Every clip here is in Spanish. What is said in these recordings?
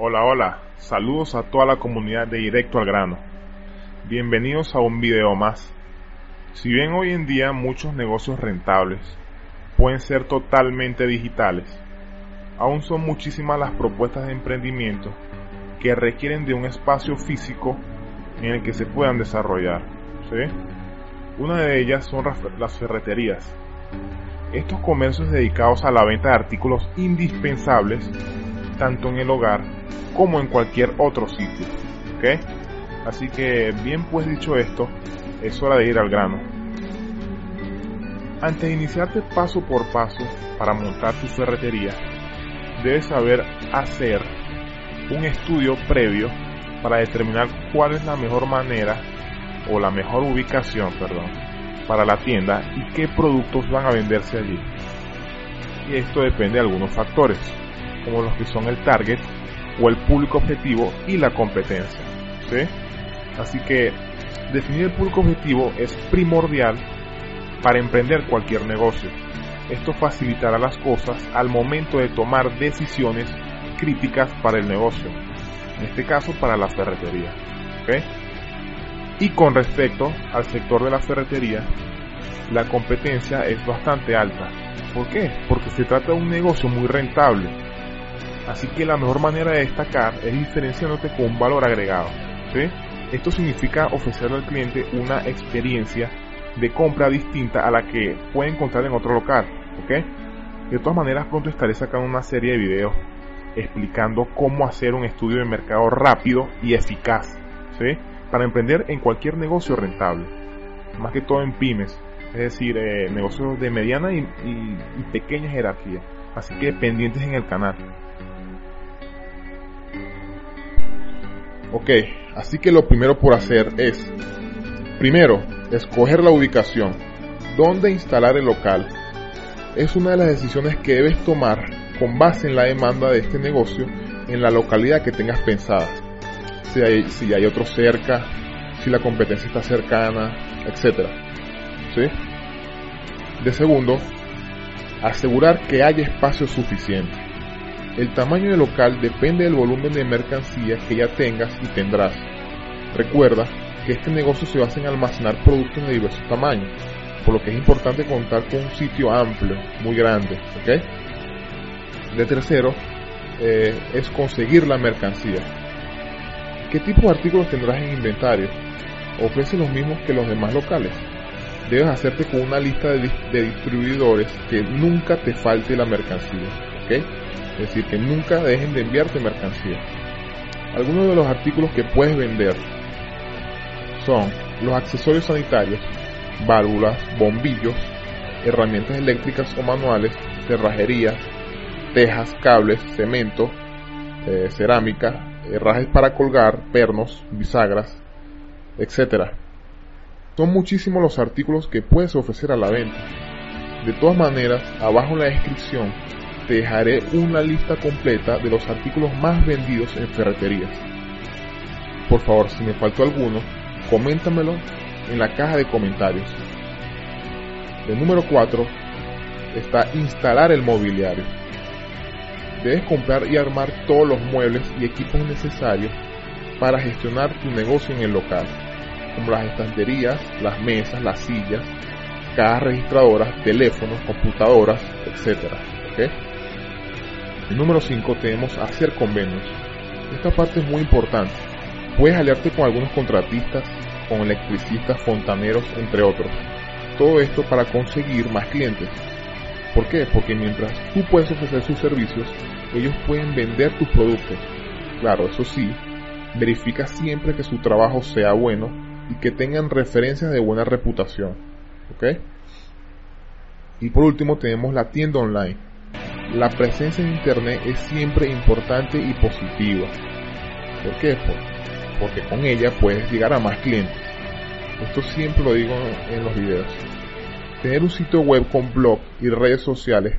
hola, saludos a toda la comunidad de Directo al Grano. Bienvenidos a un video más. Si bien hoy en día muchos negocios rentables pueden ser totalmente digitales, aún son muchísimas las propuestas de emprendimiento que requieren de un espacio físico en el que se puedan desarrollar. Una de ellas son las ferreterías. Estos comercios dedicados a la venta de artículos indispensables tanto en el hogar como en cualquier otro sitio. ¿ok? Así que bien pues dicho esto, es hora de ir al grano. Antes de iniciarte paso por paso para montar tu ferretería, debes saber hacer un estudio previo para determinar cuál es la mejor manera o la mejor ubicación, perdón, para la tienda y qué productos van a venderse allí. Y esto depende de algunos factores como los que son el target o el público objetivo y la competencia. Así que definir el público objetivo es primordial para emprender cualquier negocio. Esto facilitará las cosas al momento de tomar decisiones críticas para el negocio, en este caso para la ferretería. Y con respecto al sector de la ferretería, la competencia es bastante alta. ¿Por qué? Porque se trata de un negocio muy rentable Así que la mejor manera de destacar es diferenciándote con un valor agregado. Esto significa ofrecerle al cliente una experiencia de compra distinta a la que puede encontrar en otro local. De todas maneras, pronto estaré sacando una serie de videos explicando cómo hacer un estudio de mercado rápido y eficaz para emprender en cualquier negocio rentable, más que todo en pymes, es decir, eh, negocios de mediana y pequeña jerarquía. Así que pendientes en el canal. Ok, así que lo primero por hacer es, primero, escoger la ubicación, dónde instalar el local. Es una de las decisiones que debes tomar con base en la demanda de este negocio en la localidad que tengas pensada. Si hay, si hay otro cerca, si la competencia está cercana, etc. De segundo, asegurar que haya espacio suficiente. El tamaño del local depende del volumen de mercancías que ya tengas y tendrás. Recuerda que este negocio se basa en almacenar productos de diversos tamaños, por lo que es importante contar con un sitio amplio, muy grande. De tercero, eh, es conseguir la mercancía. ¿Qué tipo de artículos tendrás en inventario? Ofrece los mismos que los demás locales. Debes hacerte con una lista de, distribuidores que nunca te falte la mercancía. ¿okay? Es decir, que nunca dejen de enviarte mercancía. Algunos de los artículos que puedes vender son los accesorios sanitarios, válvulas, bombillos, herramientas eléctricas o manuales, cerrajería, tejas, cables, cemento, eh, cerámica, herrajes para colgar, pernos, bisagras, etc. Son muchísimos los artículos que puedes ofrecer a la venta. De todas maneras, abajo en la descripción te dejaré una lista completa de los artículos más vendidos en ferreterías. Por favor, si me faltó alguno, coméntamelo en la caja de comentarios. El número 4 está instalar el mobiliario. Debes comprar y armar todos los muebles y equipos necesarios para gestionar tu negocio en el local, como las estanterías, las mesas, las sillas, cajas registradoras, teléfonos, computadoras, etc. El número 5 tenemos hacer convenios. Esta parte es muy importante. Puedes aliarte con algunos contratistas, con electricistas, fontaneros, entre otros. Todo esto para conseguir más clientes. ¿Por qué? Porque mientras tú puedes ofrecer sus servicios, ellos pueden vender tus productos. Claro, eso sí, verifica siempre que su trabajo sea bueno y que tengan referencias de buena reputación. ¿Ok? Y por último tenemos la tienda online. La presencia en Internet es siempre importante y positiva. ¿Por qué? Porque con ella puedes llegar a más clientes. Esto siempre lo digo en los videos. Tener un sitio web con blog y redes sociales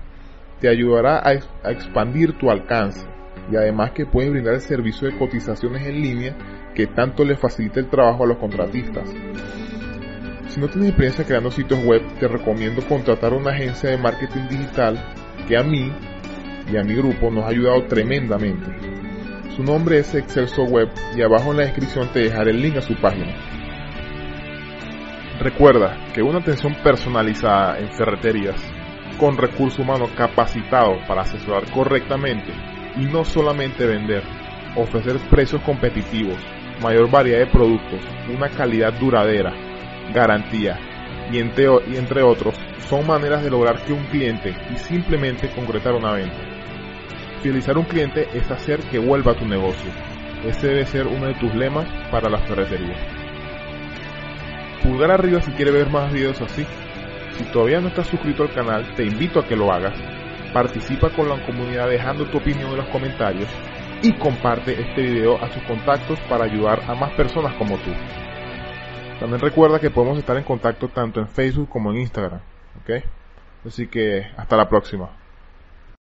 te ayudará a, expandir tu alcance y además que puedes brindar el servicio de cotizaciones en línea que tanto le facilita el trabajo a los contratistas. Si no tienes experiencia creando sitios web, te recomiendo contratar una agencia de marketing digital que a mí y a mi grupo nos ha ayudado tremendamente. Su nombre es Excelso Web y abajo en la descripción te dejaré el link a su página. Recuerda que una atención personalizada en ferreterías con recurso humano capacitado para asesorar correctamente y no solamente vender, ofrecer precios competitivos, mayor variedad de productos, una calidad duradera, garantía y entre, y entre otros son maneras de lograr que un cliente y simplemente concretar una venta. Fidelizar un cliente es hacer que vuelva a tu negocio. Este debe ser uno de tus lemas para la ferretería. Pulgar arriba si quieres ver más videos así. Si todavía no estás suscrito al canal, te invito a que lo hagas. Participa con la comunidad dejando tu opinión en los comentarios y comparte este video a sus contactos para ayudar a más personas como tú. También recuerda que podemos estar en contacto tanto en Facebook como en Instagram. ¿ok? Así que hasta la próxima.